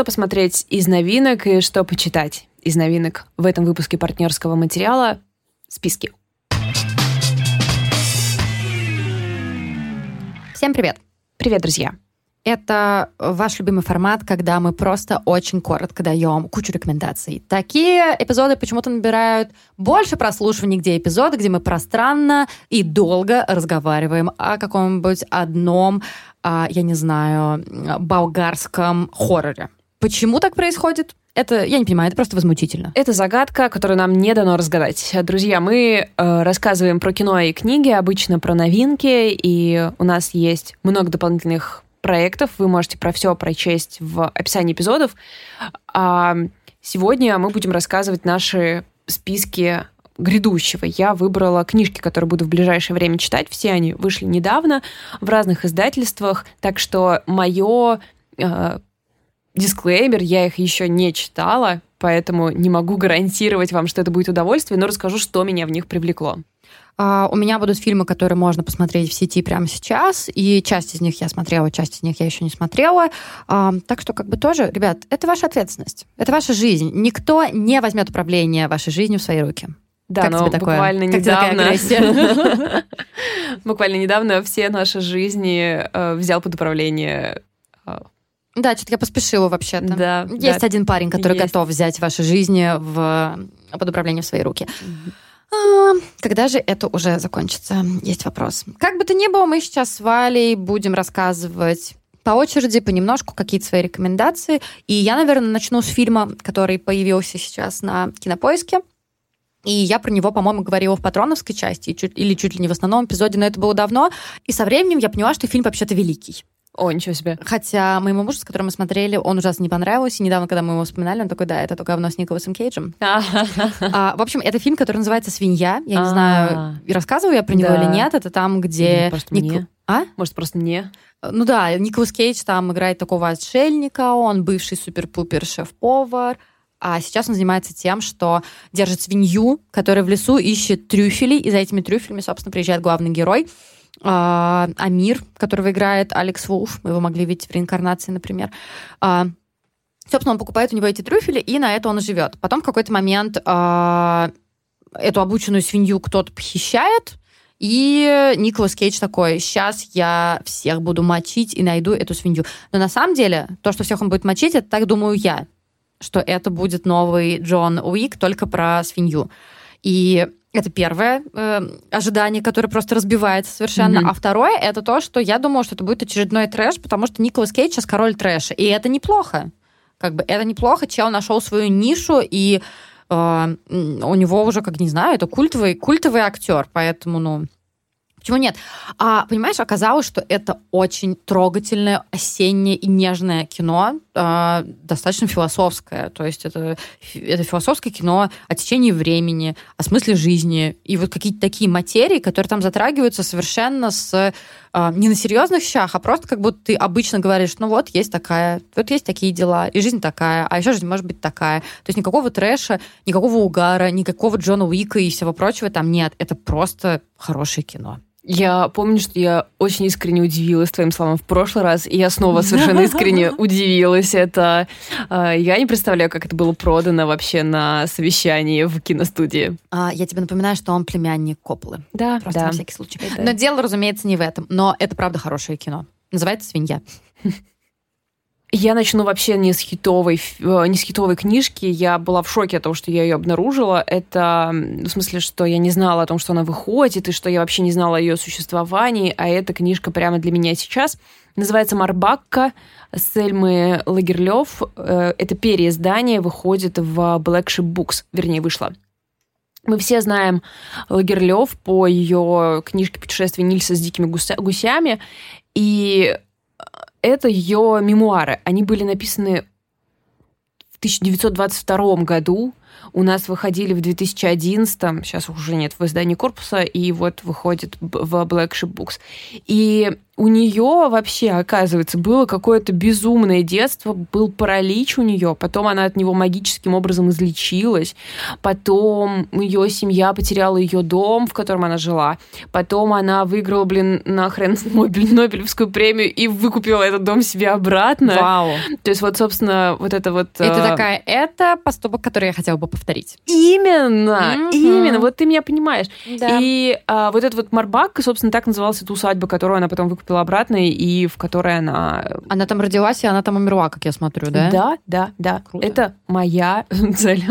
что посмотреть из новинок и что почитать из новинок в этом выпуске партнерского материала списки. Всем привет! Привет, друзья! Это ваш любимый формат, когда мы просто очень коротко даем кучу рекомендаций. Такие эпизоды почему-то набирают больше прослушиваний, где эпизоды, где мы пространно и долго разговариваем о каком-нибудь одном, а, я не знаю, болгарском хорроре. Почему так происходит? Это, я не понимаю, это просто возмутительно. Это загадка, которую нам не дано разгадать. Друзья, мы э, рассказываем про кино и книги, обычно про новинки, и у нас есть много дополнительных проектов. Вы можете про все прочесть в описании эпизодов. А сегодня мы будем рассказывать наши списки грядущего. Я выбрала книжки, которые буду в ближайшее время читать. Все они вышли недавно в разных издательствах, так что мое э, дисклеймер, я их еще не читала, поэтому не могу гарантировать вам, что это будет удовольствие, но расскажу, что меня в них привлекло. Uh, у меня будут фильмы, которые можно посмотреть в сети прямо сейчас, и часть из них я смотрела, часть из них я еще не смотрела. Uh, так что, как бы тоже, ребят, это ваша ответственность, это ваша жизнь. Никто не возьмет управление вашей жизнью в свои руки. Да, как но тебе такое? буквально как недавно... буквально недавно все наши жизни э, взял под управление э, да, что-то я поспешила вообще-то. Да. Есть да. один парень, который есть. готов взять ваши жизни в, под управление в свои руки. А, когда же это уже закончится? Есть вопрос. Как бы то ни было, мы сейчас с Валей будем рассказывать по очереди, понемножку, какие-то свои рекомендации. И я, наверное, начну с фильма, который появился сейчас на Кинопоиске. И я про него, по-моему, говорила в патроновской части, или чуть ли не в основном эпизоде, но это было давно. И со временем я поняла, что фильм вообще-то великий. О, ничего себе. Хотя моему мужу, с которым мы смотрели, он ужасно не понравился. И недавно, когда мы его вспоминали, он такой, да, это только говно с Николасом Кейджем. а, в общем, это фильм, который называется «Свинья». Я не знаю, рассказываю я про него или нет. Это там, где... Просто мне. А? Может, просто не? Ну да, Николас Кейдж там играет такого отшельника, он бывший супер-пупер шеф-повар, а сейчас он занимается тем, что держит свинью, которая в лесу ищет трюфели, и за этими трюфелями, собственно, приезжает главный герой — а, Амир, которого играет Алекс Вулф, мы его могли видеть в реинкарнации, например. А, собственно, он покупает у него эти трюфели, и на это он живет. Потом в какой-то момент а, эту обученную свинью кто-то похищает, и Николас Кейдж такой, сейчас я всех буду мочить и найду эту свинью. Но на самом деле, то, что всех он будет мочить, это так думаю я, что это будет новый Джон Уик, только про свинью. И это первое э, ожидание, которое просто разбивается совершенно. Mm-hmm. А второе это то, что я думала, что это будет очередной трэш, потому что Николас Кейдж сейчас король трэша. И это неплохо. Как бы это неплохо. Чел нашел свою нишу, и э, у него уже, как не знаю, это культовый, культовый актер. Поэтому, ну, Почему нет? А, понимаешь, оказалось, что это очень трогательное, осеннее и нежное кино, э, достаточно философское. То есть это, это философское кино о течении времени, о смысле жизни. И вот какие-то такие материи, которые там затрагиваются совершенно с не на серьезных щах, а просто как будто ты обычно говоришь, ну вот, есть такая, вот есть такие дела, и жизнь такая, а еще жизнь может быть такая. То есть никакого трэша, никакого угара, никакого Джона Уика и всего прочего там нет. Это просто хорошее кино. Я помню, что я очень искренне удивилась твоим словам в прошлый раз, и я снова совершенно искренне удивилась. Это э, я не представляю, как это было продано вообще на совещании в киностудии. А, я тебе напоминаю, что он племянник Коплы. Да, Просто да. на всякий случай. Это... Но дело, разумеется, не в этом. Но это правда хорошее кино. Называется «Свинья». Я начну вообще не с хитовой, э, не с хитовой книжки. Я была в шоке от того, что я ее обнаружила. Это в смысле, что я не знала о том, что она выходит, и что я вообще не знала о ее существовании. А эта книжка прямо для меня сейчас. Называется «Марбакка» Сельмы Лагерлёв. Э, это переиздание выходит в Black Ship Books, вернее, вышло. Мы все знаем Лагерлёв по ее книжке «Путешествие Нильса с дикими гусями». И это ее мемуары. Они были написаны в 1922 году. у нас выходили в 2011, сейчас уже нет в издании корпуса, и вот выходит в Black Ship Books. И у нее вообще, оказывается, было какое-то безумное детство, был паралич у нее, потом она от него магическим образом излечилась, потом ее семья потеряла ее дом, в котором она жила, потом она выиграла, блин, нахрен Нобелевскую премию и выкупила этот дом себе обратно. Вау. То есть вот, собственно, вот это вот... Это э... такая, это поступок, который я хотела бы повторить. Именно, mm-hmm. именно, вот ты меня понимаешь. Да. И а, вот этот вот Марбак, собственно, так называлась эта усадьба, которую она потом выкупила поступила обратно, и в которой она... Она там родилась, и она там умерла, как я смотрю, да? Да, да, да. Круто. Это моя цель.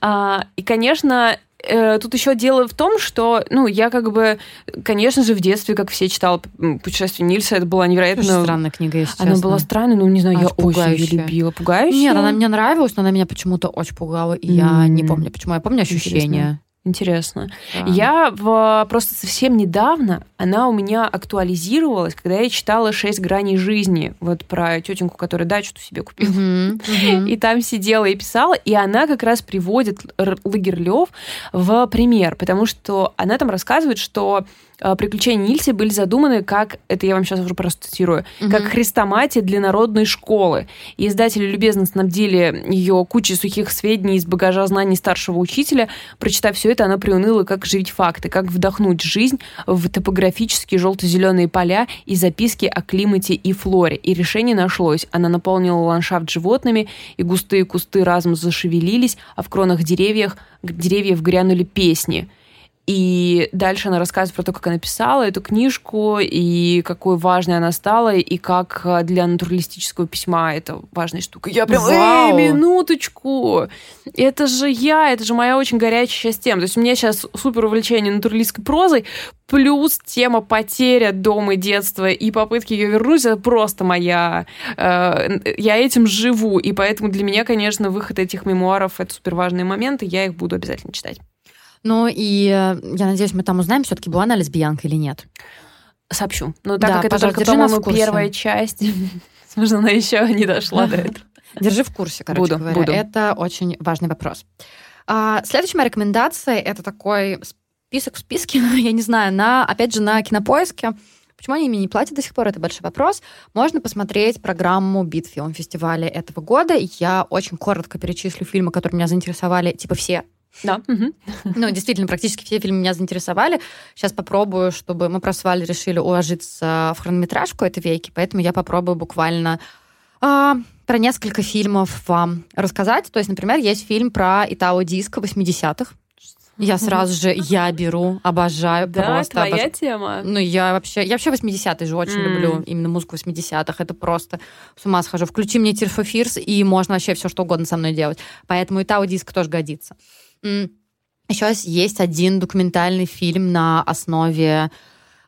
а, и, конечно, э, Тут еще дело в том, что, ну, я как бы, конечно же, в детстве, как все читала «Путешествие Нильса», это была невероятно... Очень странная книга, если Она честно. была странная, но, не знаю, очень я пугающая. очень любила. Пугающая? Нет, она мне нравилась, но она меня почему-то очень пугала, и mm. я не помню, почему. Я помню ощущения. Интересно. Интересно. Да. Я в, просто совсем недавно, она у меня актуализировалась, когда я читала «Шесть граней жизни», вот про тетеньку, которая дачу себе купила. Uh-huh, uh-huh. И там сидела и писала, и она как раз приводит Лагерлёв в пример, потому что она там рассказывает, что приключения Нильси были задуманы как, это я вам сейчас уже просто цитирую, угу. как хрестоматия для народной школы. И издатели любезно снабдили ее кучей сухих сведений из багажа знаний старшего учителя. Прочитав все это, она приуныла, как живить факты, как вдохнуть жизнь в топографические желто-зеленые поля и записки о климате и флоре. И решение нашлось. Она наполнила ландшафт животными, и густые кусты разом зашевелились, а в кронах деревьев, деревьев грянули песни – и дальше она рассказывает про то, как она писала эту книжку, и какой важной она стала, и как э, для натуралистического письма это важная штука. Я прям, Вау! эй, минуточку! Это же я, это же моя очень горячая часть тема. То есть у меня сейчас супер увлечение натуралистской прозой, плюс тема потеря дома и детства и попытки ее вернуть, это просто моя... Э, я этим живу, и поэтому для меня, конечно, выход этих мемуаров — это супер важные моменты, я их буду обязательно читать. Ну и э, я надеюсь, мы там узнаем, все-таки была она лесбиянка или нет. Сообщу. Но так да, как это только, по-моему, первая часть, возможно, она еще не дошла до этого. Держи в курсе, короче буду, говоря. Буду. Это очень важный вопрос. А, следующая моя рекомендация это такой список в списке, я не знаю, на, опять же, на кинопоиске. Почему они мне не платят до сих пор, это большой вопрос. Можно посмотреть программу Битфилм фестиваля этого года. Я очень коротко перечислю фильмы, которые меня заинтересовали, типа все да. Ну, действительно, практически все фильмы меня заинтересовали. Сейчас попробую, чтобы мы Валей решили уложиться в хронометражку этой веки, поэтому я попробую буквально а, про несколько фильмов вам рассказать. То есть, например, есть фильм про Итао Диско 80-х. Я сразу же, я беру, обожаю. Да, просто твоя обож... тема. Ну, я вообще, я вообще 80-е же очень mm. люблю, именно музыку 80-х. Это просто с ума схожу. Включи мне Fears, и можно вообще все что угодно со мной делать. Поэтому и Тау Диск тоже годится. Еще есть один документальный фильм на основе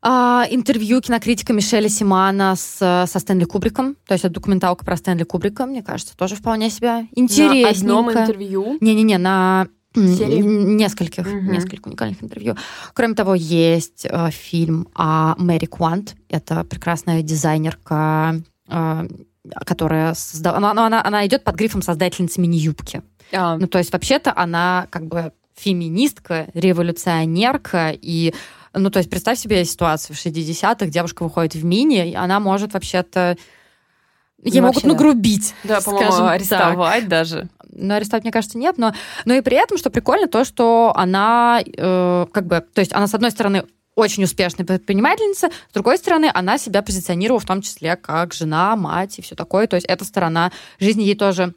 а, интервью кинокритика Мишеля Симана с, со Стэнли Кубриком. То есть это документалка про Стэнли Кубрика, мне кажется, тоже вполне себе интересненько. На одном интервью? Не-не-не, на Серии? нескольких, угу. нескольких уникальных интервью. Кроме того, есть э, фильм о Мэри Квант. Это прекрасная дизайнерка, э, которая создала... Она, она, она идет под грифом создательницы мини-юбки. А. Ну, то есть, вообще-то она как бы феминистка, революционерка, и ну, то есть представь себе ситуацию в 60-х, девушка выходит в мини, и она может вообще-то... Ей ну, могут нагрубить. Да, по-моему, арестовать так. даже. Ну, арестовать, мне кажется, нет, но, но и при этом, что прикольно, то, что она э, как бы, то есть она, с одной стороны, очень успешная предпринимательница, с другой стороны, она себя позиционировала в том числе как жена, мать и все такое, то есть эта сторона жизни ей тоже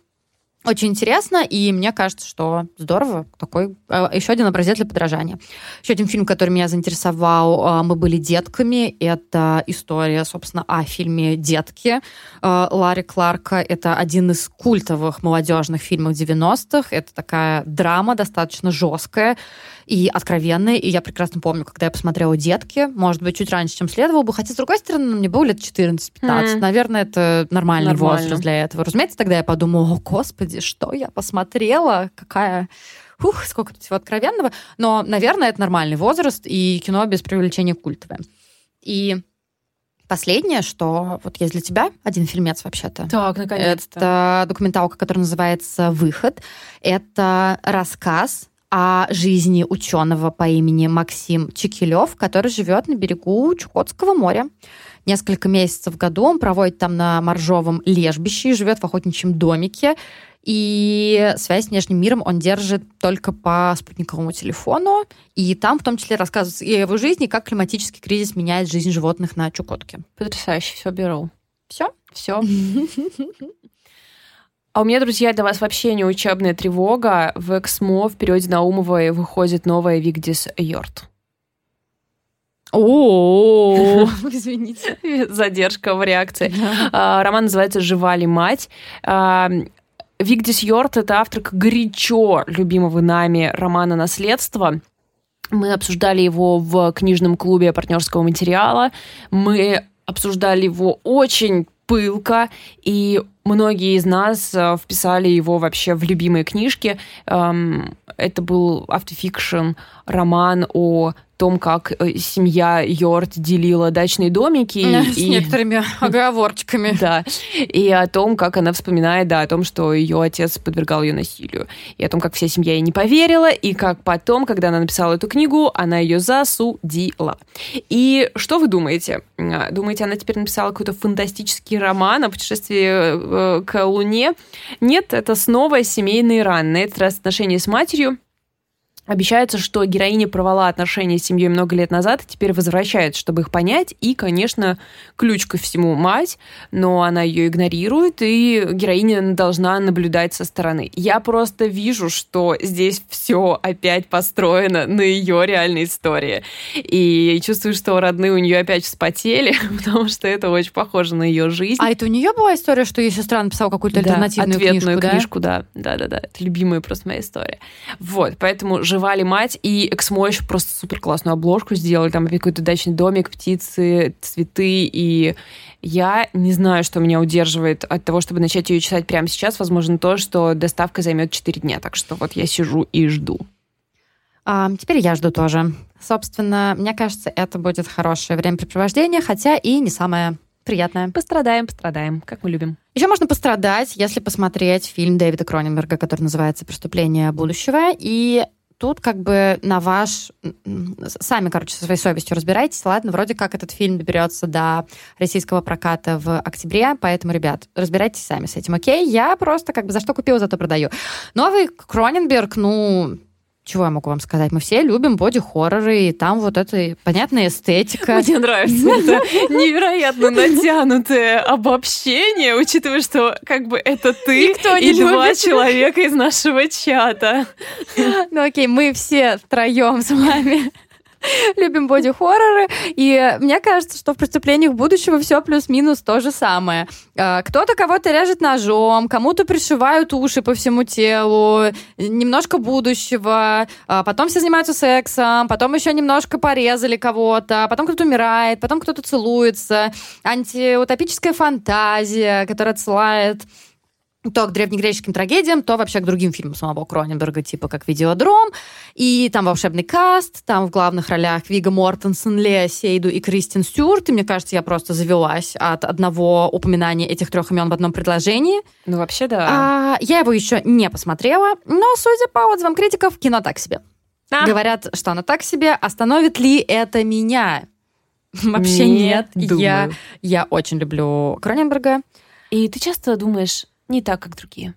очень интересно, и мне кажется, что здорово. Такой э, еще один образец для подражания. Еще один фильм, который меня заинтересовал, э, «Мы были детками». Это история, собственно, о фильме «Детки» э, Ларри Кларка. Это один из культовых молодежных фильмов 90-х. Это такая драма достаточно жесткая и откровенные. И я прекрасно помню, когда я посмотрела «Детки», может быть, чуть раньше, чем следовало бы. Хотя, с другой стороны, мне было лет 14-15. Mm. Наверное, это нормальный Нормально. возраст для этого. Разумеется, тогда я подумала, о, господи, что я посмотрела, какая... Ух, сколько тут всего откровенного. Но, наверное, это нормальный возраст, и кино без привлечения культовое. И Последнее, что вот есть для тебя один фильмец вообще-то. Так, наконец-то. Это документалка, которая называется «Выход». Это рассказ о жизни ученого по имени Максим Чекилев, который живет на берегу Чукотского моря. Несколько месяцев в году он проводит там на моржовом лежбище и живет в охотничьем домике. И связь с внешним миром он держит только по спутниковому телефону. И там в том числе рассказывается и о его жизни, как климатический кризис меняет жизнь животных на Чукотке. Потрясающе, все беру. Все? Все. А у меня, друзья, для вас вообще не учебная тревога. В Эксмо в периоде Наумовой выходит новая Вигдис Йорт. О, извините. Задержка в реакции. А, роман называется «Жива ли мать?». А, Вигдис Йорт — это авторка горячо любимого нами романа «Наследство». Мы обсуждали его в книжном клубе партнерского материала. Мы обсуждали его очень пылко, и многие из нас э, вписали его вообще в любимые книжки. Эм, это был автофикшн, роман о том, как э, семья Йорд делила дачные домики. С и... некоторыми оговорочками. Да. И о том, как она вспоминает, да, о том, что ее отец подвергал ее насилию. И о том, как вся семья ей не поверила, и как потом, когда она написала эту книгу, она ее засудила. И что вы думаете? А, думаете, она теперь написала какой-то фантастический роман о путешествии э, к Луне? Нет, это снова семейный ран. На этот раз отношения с матерью Обещается, что героиня провала отношения с семьей много лет назад, и теперь возвращается, чтобы их понять. И, конечно, ключ ко всему мать, но она ее игнорирует, и героиня должна наблюдать со стороны. Я просто вижу, что здесь все опять построено на ее реальной истории. И чувствую, что родные у нее опять вспотели, потому что это очень похоже на ее жизнь. А это у нее была история, что ее сестра написала какую-то да, альтернативную ответную книжку, книжку, да? Да, да, да. Это любимая просто моя история. Вот, поэтому жива мать, и Эксмо еще просто супер классную обложку сделали, там какой-то дачный домик, птицы, цветы, и я не знаю, что меня удерживает от того, чтобы начать ее читать прямо сейчас. Возможно, то, что доставка займет 4 дня, так что вот я сижу и жду. А, теперь я жду тоже. Собственно, мне кажется, это будет хорошее времяпрепровождение, хотя и не самое приятное. Пострадаем, пострадаем, как мы любим. Еще можно пострадать, если посмотреть фильм Дэвида Кроненберга, который называется «Преступление будущего». И тут как бы на ваш... Сами, короче, со своей совестью разбирайтесь. Ладно, вроде как этот фильм доберется до российского проката в октябре, поэтому, ребят, разбирайтесь сами с этим, окей? Я просто как бы за что купила, зато продаю. Новый Кроненберг, ну, чего я могу вам сказать? Мы все любим боди-хорроры, и там вот эта понятная эстетика. Мне нравится это невероятно натянутое обобщение, учитывая, что как бы это ты Никто и два человека из нашего чата. Ну окей, мы все втроем с вами любим боди-хорроры, и мне кажется, что в «Преступлениях будущего» все плюс-минус то же самое. А, кто-то кого-то режет ножом, кому-то пришивают уши по всему телу, немножко будущего, а, потом все занимаются сексом, потом еще немножко порезали кого-то, потом кто-то умирает, потом кто-то целуется, антиутопическая фантазия, которая отсылает то к древнегреческим трагедиям, то вообще к другим фильмам самого Кроненберга, типа как «Видеодром», и там волшебный каст, там в главных ролях Вига Мортенсен, Лея Сейду и Кристин Стюарт, и мне кажется, я просто завелась от одного упоминания этих трех имен в одном предложении. Ну, вообще, да. А, я его еще не посмотрела, но, судя по отзывам критиков, кино так себе. А. Говорят, что оно так себе. Остановит ли это меня? Вообще нет. нет. Я, я очень люблю Кроненберга. И ты часто думаешь, не так, как другие.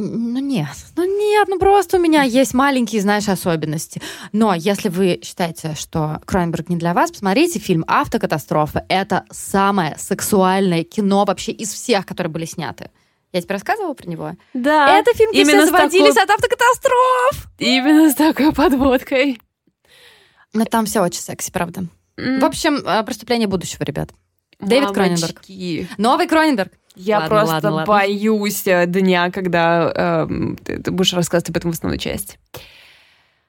Ну нет, ну нет, ну просто у меня есть маленькие, знаешь, особенности. Но если вы считаете, что Кроненберг не для вас, посмотрите фильм «Автокатастрофа». Это самое сексуальное кино вообще из всех, которые были сняты. Я тебе рассказывала про него? Да. Это фильм, где именно все заводились такой... от автокатастроф. Именно с такой подводкой. Но там все очень секси, правда. Mm. В общем, э, «Преступление будущего», ребят. Дэвид Кроненберг. Новый Кроненберг. Я ладно, просто ладно, ладно. боюсь э, дня, когда э, ты, будешь рассказывать об этом в основной части.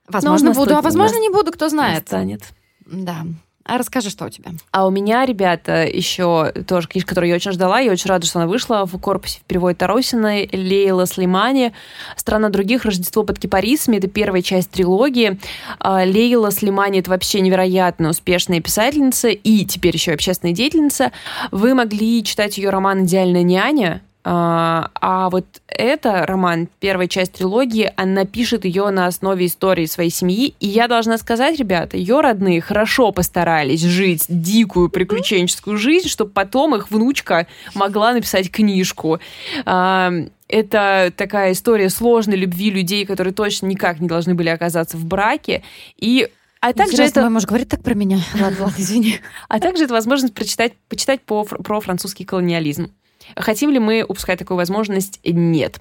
Возможно, буду, а возможно, не буду, кто знает. Станет. Да. А расскажи, что у тебя? А у меня, ребята, еще тоже книжка, которую я очень ждала. Я очень рада, что она вышла в корпусе в переводе Таросина Лейла Слимани «Страна других. Рождество под кипарисами». Это первая часть трилогии. А, Лейла Слимани — это вообще невероятно успешная писательница и теперь еще общественная деятельница. Вы могли читать ее роман «Идеальная няня», а, а вот это роман, первая часть трилогии, она пишет ее на основе истории своей семьи. И я должна сказать, ребята, ее родные хорошо постарались жить дикую приключенческую жизнь, чтобы потом их внучка могла написать книжку. А, это такая история сложной любви людей, которые точно никак не должны были оказаться в браке. И а также Интересно, это... мой муж говорит так про меня. Ладно, ладно, извини. А также это возможность прочитать, почитать по, про французский колониализм. Хотим ли мы упускать такую возможность? Нет.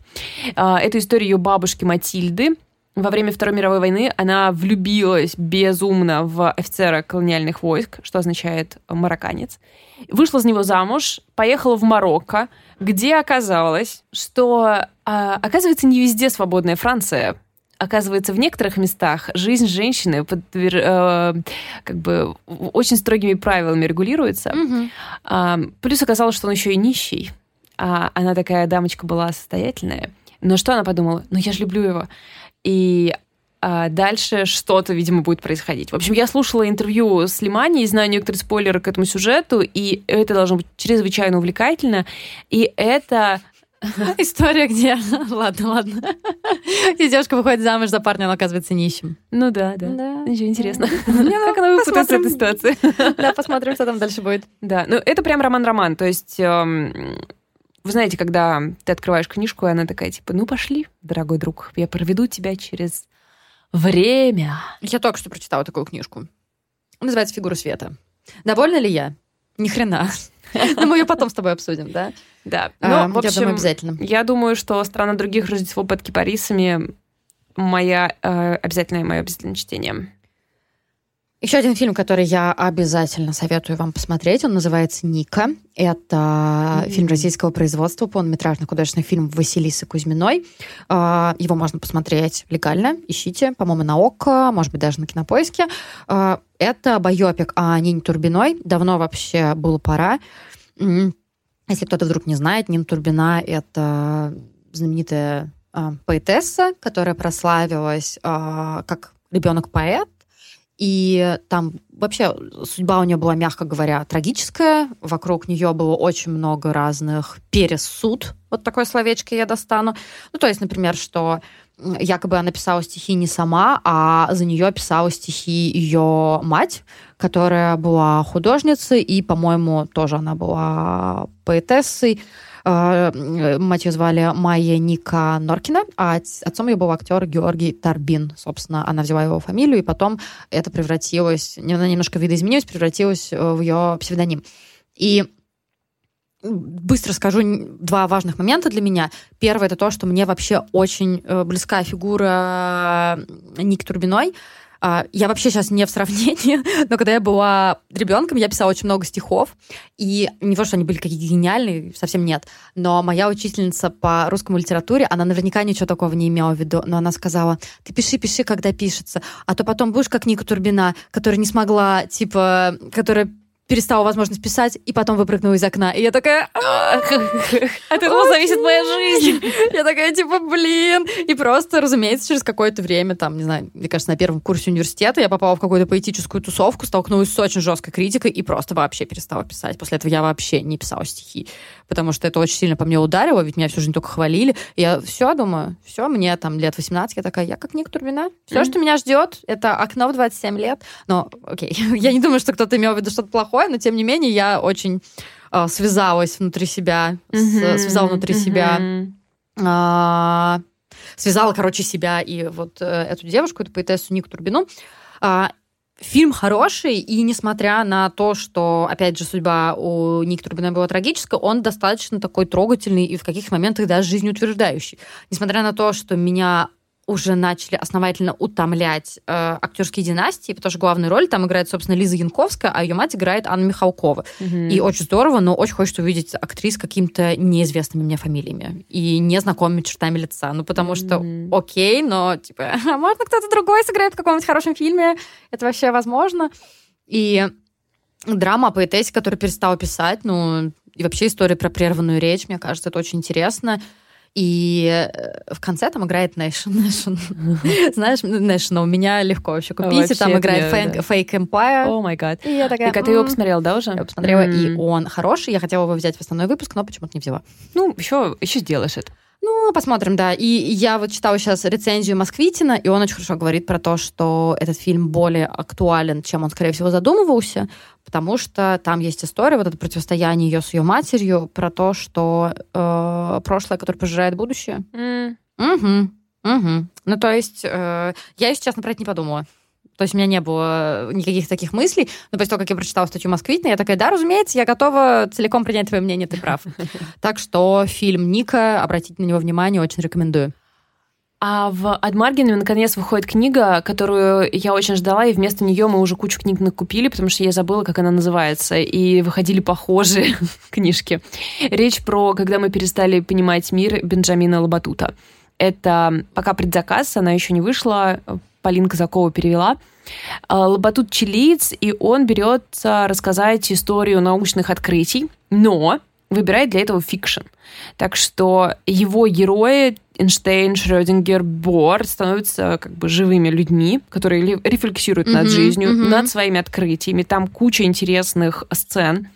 А, эту историю ее бабушки Матильды, во время Второй мировой войны она влюбилась безумно в офицера колониальных войск, что означает марокканец. Вышла за него замуж, поехала в Марокко, где оказалось, что, а, оказывается, не везде свободная Франция. Оказывается, в некоторых местах жизнь женщины под, э, как бы очень строгими правилами регулируется. Угу. А, плюс оказалось, что он еще и нищий. А она такая дамочка была состоятельная. Но что она подумала? Ну, я же люблю его. И а дальше что-то, видимо, будет происходить. В общем, я слушала интервью с Лимани и знаю некоторые спойлеры к этому сюжету, и это должно быть чрезвычайно увлекательно. И это История, где... Ладно, ладно. Где девушка выходит замуж за парня, он оказывается нищим. Ну да, да. да. Ничего интересно. Ну, как она выпутается из этой ситуации? Да, посмотрим, что там дальше будет. Да, ну это прям роман-роман. То есть эм, вы знаете, когда ты открываешь книжку, и она такая, типа, ну пошли, дорогой друг, я проведу тебя через время. Я только что прочитала такую книжку. Называется «Фигура света». Довольна ли я? Ни хрена. Но мы ее потом с тобой обсудим, да? Да. А, ну, в общем, я думаю, обязательно. Я думаю, что «Страна других. Рождество под кипарисами» моя э, обязательное мое обязательное чтение. Еще один фильм, который я обязательно советую вам посмотреть, он называется «Ника». Это mm-hmm. фильм российского производства, полнометражный художественный фильм Василисы Кузьминой. А, его можно посмотреть легально, ищите, по-моему, на ОККО, может быть, даже на Кинопоиске. А, это байопик о Нине Турбиной. Давно вообще было пора. Если кто-то вдруг не знает, Нина Турбина — это знаменитая а, поэтесса, которая прославилась как ребенок-поэт, и там вообще судьба у нее была, мягко говоря, трагическая. Вокруг нее было очень много разных пересуд. Вот такое словечко я достану. Ну, то есть, например, что якобы она писала стихи не сама, а за нее писала стихи ее мать, которая была художницей, и, по-моему, тоже она была поэтессой. А, мать ее звали Майя Ника Норкина, а отцом ее был актер Георгий Тарбин. Собственно, она взяла его фамилию, и потом это превратилось, она немножко видоизменилась, превратилось э, в ее псевдоним. И быстро скажу два важных момента для меня. Первое это то, что мне вообще очень э, близка фигура Ник Турбиной. А, я вообще сейчас не в сравнении, но когда я была ребенком, я писала очень много стихов, и не то, что они были какие-то гениальные, совсем нет, но моя учительница по русскому литературе, она наверняка ничего такого не имела в виду, но она сказала, ты пиши, пиши, когда пишется, а то потом будешь как Ника Турбина, которая не смогла, типа, которая перестала возможность писать, и потом выпрыгнула из окна. И я такая... От этого зависит моя жизнь. Я такая, типа, блин. И просто, разумеется, через какое-то время, там, не знаю, мне кажется, на первом курсе университета я попала в какую-то поэтическую тусовку, столкнулась с очень жесткой критикой и просто вообще перестала писать. После этого я вообще не писала стихи, потому что это очень сильно по мне ударило, ведь меня всю жизнь только хвалили. Я все думаю, все, мне там лет 18, я такая, я как Ник Турбина. Все, что меня ждет, это окно в 27 лет. Но, окей, я не думаю, что кто-то имел в виду что-то плохое, но тем не менее я очень э, связалась внутри себя, mm-hmm. с, связала внутри mm-hmm. себя, э, связала, короче, себя и вот э, эту девушку, эту поэтессу Нику Турбину. Э, Фильм хороший, и несмотря на то, что, опять же, судьба у Ники Турбиной была трагическая, он достаточно такой трогательный и в каких моментах даже жизнеутверждающий. Несмотря на то, что меня уже начали основательно утомлять э, актерские династии, потому что главную роль там играет, собственно, Лиза Янковская, а ее мать играет Анна Михалкова. Угу. И очень здорово, но очень хочется увидеть актрис с какими-то неизвестными мне фамилиями и незнакомыми чертами лица. Ну, потому что, угу. окей, но, типа, а можно кто-то другой сыграет в каком-нибудь хорошем фильме? Это вообще возможно? И драма о поэтессе, которая перестала писать, ну, и вообще история про прерванную речь, мне кажется, это очень интересно. И э, в конце там играет Nation. Nation. Знаешь, Nation, у меня легко вообще купить. И там играет Fake, Empire. О май гад. И я такая... Так, ты его посмотрела, да, уже? Я посмотрела, и он хороший. Я хотела его взять в основной выпуск, но почему-то не взяла. Ну, еще, еще сделаешь это. Ну, посмотрим, да. И я вот читала сейчас рецензию Москвитина, и он очень хорошо говорит про то, что этот фильм более актуален, чем он, скорее всего, задумывался, потому что там есть история, вот это противостояние ее с ее матерью, про то, что э, прошлое, которое пожирает будущее. Mm. Угу. Угу. Ну, то есть, э, я, если честно, про это не подумала. То есть у меня не было никаких таких мыслей. Но после того, как я прочитала статью Москвитина, я такая, да, разумеется, я готова целиком принять твое мнение, ты прав. Так что фильм Ника, обратите на него внимание, очень рекомендую. А в Адмаргине наконец выходит книга, которую я очень ждала, и вместо нее мы уже кучу книг накупили, потому что я забыла, как она называется, и выходили похожие книжки. Речь про «Когда мы перестали понимать мир» Бенджамина Лабатута. Это пока предзаказ, она еще не вышла, Полина Казакова перевела. А, Лабатут чилиец, и он берется рассказать историю научных открытий, но выбирает для этого фикшн. Так что его герои Эйнштейн, Шрёдингер, Бор становятся как бы живыми людьми, которые рефлексируют над жизнью, над своими открытиями. Там куча интересных сцен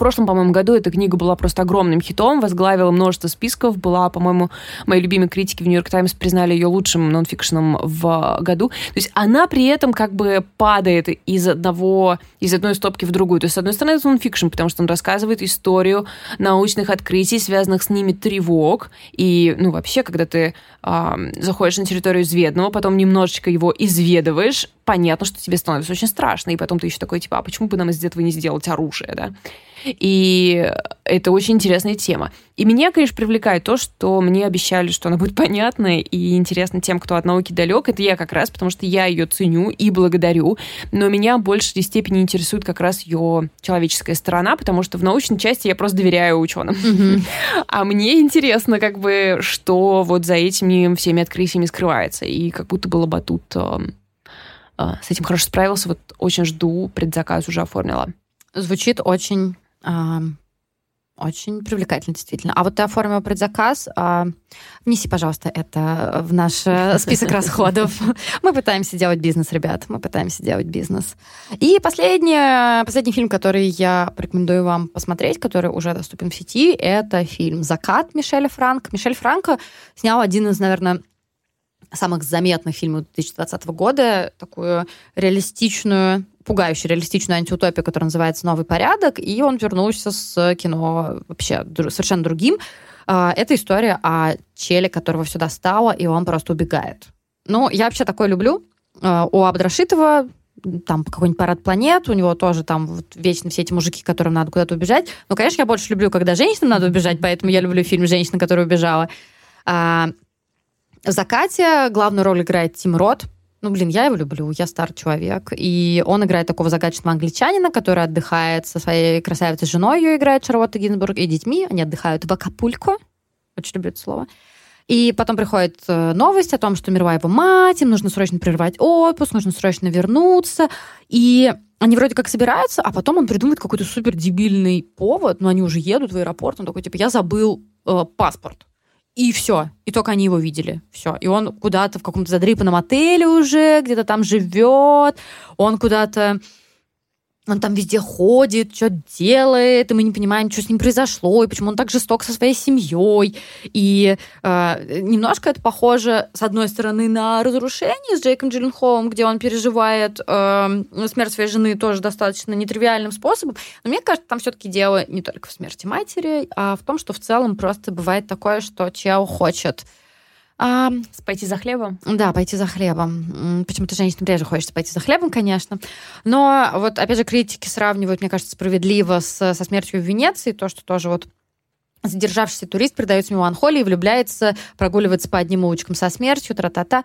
прошлом, по-моему, году эта книга была просто огромным хитом, возглавила множество списков, была, по-моему, мои любимые критики в «Нью-Йорк Таймс» признали ее лучшим нонфикшеном в году. То есть она при этом как бы падает из одного, из одной стопки в другую. То есть, с одной стороны, это нонфикшн, потому что он рассказывает историю научных открытий, связанных с ними тревог. И, ну, вообще, когда ты э, заходишь на территорию изведанного, потом немножечко его изведываешь, понятно, что тебе становится очень страшно. И потом ты еще такой, типа, а почему бы нам из этого не сделать оружие, да? И это очень интересная тема. И меня, конечно, привлекает то, что мне обещали, что она будет понятна и интересна тем, кто от науки далек. Это я как раз, потому что я ее ценю и благодарю. Но меня в большей степени интересует как раз ее человеческая сторона, потому что в научной части я просто доверяю ученым. А мне интересно, как бы, что вот за этими всеми открытиями скрывается. И как будто бы тут эм, э, с этим хорошо справился. Вот очень жду, предзаказ уже оформила. Звучит очень а, очень привлекательно, действительно. А вот ты оформила предзаказ. А, внеси, пожалуйста, это в наш э, список расходов. Мы пытаемся делать бизнес, ребят. Мы пытаемся делать бизнес. И последний, последний фильм, который я порекомендую вам посмотреть, который уже доступен в сети, это фильм «Закат» Мишеля Франк. Мишель Франко снял один из, наверное, самых заметных фильмов 2020 года, такую реалистичную пугающе реалистичную антиутопию, которая называется «Новый порядок», и он вернулся с кино вообще совершенно другим. А, это история о челе, которого все достало, и он просто убегает. Ну, я вообще такое люблю. А, у Абдрашитова там какой-нибудь парад планет, у него тоже там вот вечно все эти мужики, которым надо куда-то убежать. Но, конечно, я больше люблю, когда женщинам надо убежать, поэтому я люблю фильм «Женщина, которая убежала». А, в «Закате» главную роль играет Тим Рот, ну, блин, я его люблю, я старый человек. И он играет такого загадочного англичанина, который отдыхает со своей красавицей женой, ее играет Шарлотта Гинзбург, и детьми. Они отдыхают в Акапулько. Очень люблю это слово. И потом приходит э, новость о том, что мировая его мать, им нужно срочно прервать отпуск, нужно срочно вернуться. И они вроде как собираются, а потом он придумает какой-то супер дебильный повод, но они уже едут в аэропорт, он такой, типа, я забыл э, паспорт. И все. И только они его видели. Все. И он куда-то в каком-то задрипанном отеле уже, где-то там живет. Он куда-то он там везде ходит, что делает, и мы не понимаем, что с ним произошло, и почему он так жесток со своей семьей. И э, немножко это похоже, с одной стороны, на разрушение с Джейком Джилленхолом, где он переживает э, смерть своей жены тоже достаточно нетривиальным способом. Но мне кажется, там все-таки дело не только в смерти матери, а в том, что в целом просто бывает такое, что чел хочет а, пойти за хлебом? Да, пойти за хлебом. Почему-то женщинам реже хочется пойти за хлебом, конечно. Но вот, опять же, критики сравнивают, мне кажется, справедливо с, со смертью в Венеции, то, что тоже вот задержавшийся турист передается меланхолии, влюбляется, прогуливается по одним улочкам со смертью, тра-та-та.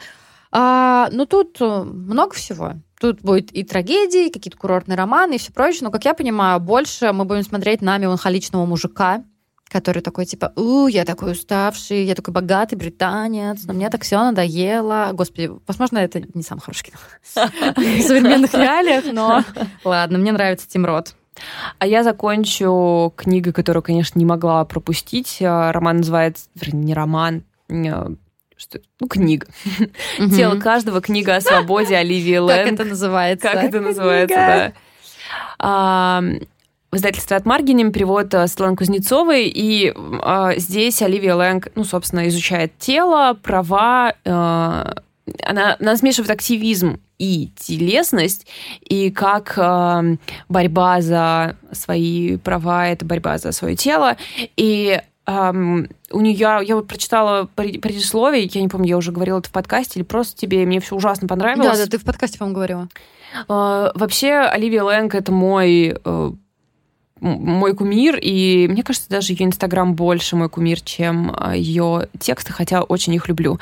А, ну, тут э, много всего. Тут будет и трагедии, и какие-то курортные романы, и все прочее. Но, как я понимаю, больше мы будем смотреть на меланхоличного мужика, который такой типа, у, я такой уставший, я такой богатый британец, но мне так все надоело. Господи, возможно, это не самый хороший кино в современных реалиях, но ладно, мне нравится Тим Рот. А я закончу книгой, которую, конечно, не могла пропустить. А, роман называется, вернее, не роман, а, что, ну, книга. Тело каждого, книга о свободе Оливии Лэнг. Как это называется? Как это называется, да. В издательстве от Маргинем, перевод э, Светланы Кузнецовой, и э, здесь Оливия Лэнг, ну, собственно, изучает тело, права, э, она, она смешивает активизм и телесность, и как э, борьба за свои права, это борьба за свое тело, и Um, у нее, я, я вот прочитала предисловие, я не помню, я уже говорила это в подкасте, или просто тебе, мне все ужасно понравилось. Да, да, ты в подкасте, по-моему, говорила. Uh, вообще, Оливия Лэнг — это мой uh, мой кумир, и мне кажется, даже ее Инстаграм больше мой кумир, чем а, ее тексты, хотя очень их люблю.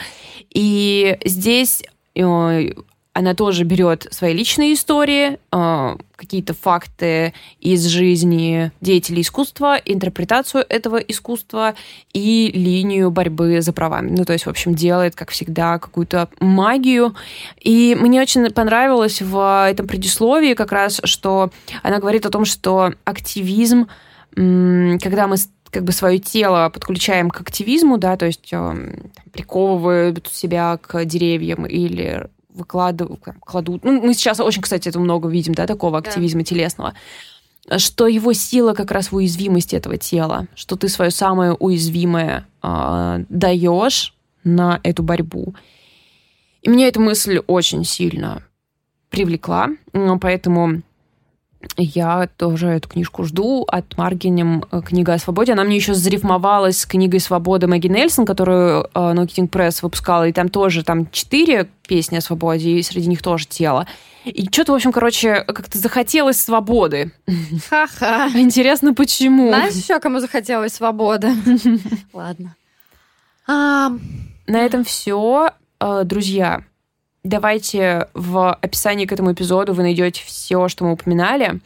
И здесь э, она тоже берет свои личные истории, э, какие-то факты из жизни деятелей искусства, интерпретацию этого искусства и линию борьбы за правами. Ну, то есть, в общем, делает, как всегда, какую-то магию. И мне очень понравилось в этом предисловии как раз, что она говорит о том, что активизм, когда мы как бы свое тело подключаем к активизму, да, то есть э, приковывают себя к деревьям или выкладывают, кладут. Ну, мы сейчас очень, кстати, это много видим, да, такого активизма да. телесного что его сила как раз в уязвимости этого тела, что ты свое самое уязвимое э, даешь на эту борьбу. И меня эта мысль очень сильно привлекла, поэтому я тоже эту книжку жду от Маргинем э, «Книга о свободе». Она мне еще зарифмовалась с книгой «Свобода» Мэгги Нельсон, которую Нокетинг э, Пресс выпускала, и там тоже там четыре песни о свободе, и среди них тоже тело. И что-то, в общем, короче, как-то захотелось свободы. Ха-ха. Интересно, почему? Знаешь, еще кому захотелось свободы? Ладно. На этом все. Э, друзья, Давайте в описании к этому эпизоду вы найдете все, что мы упоминали.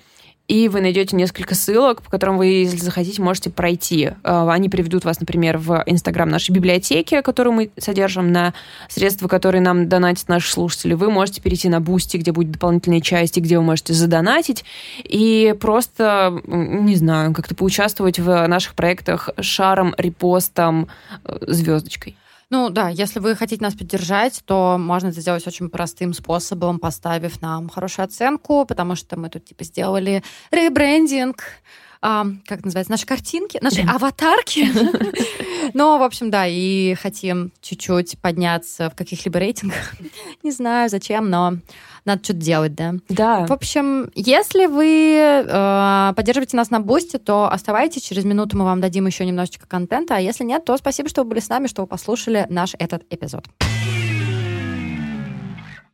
И вы найдете несколько ссылок, по которым вы, если захотите, можете пройти. Э, они приведут вас, например, в Инстаграм нашей библиотеки, которую мы содержим на средства, которые нам донатят наши слушатели. Вы можете перейти на Бусти, где будет дополнительные части, где вы можете задонатить. И просто, не знаю, как-то поучаствовать в наших проектах шаром, репостом, э, звездочкой. Ну да, если вы хотите нас поддержать, то можно это сделать очень простым способом, поставив нам хорошую оценку, потому что мы тут типа сделали ребрендинг, а, как называется, наши картинки, наши аватарки. Но, в общем, да, и хотим чуть-чуть подняться в каких-либо рейтингах. Не знаю, зачем, но надо что-то делать, да? Да. В общем, если вы э, поддерживаете нас на бусте, то оставайтесь, через минуту мы вам дадим еще немножечко контента, а если нет, то спасибо, что вы были с нами, что вы послушали наш этот эпизод.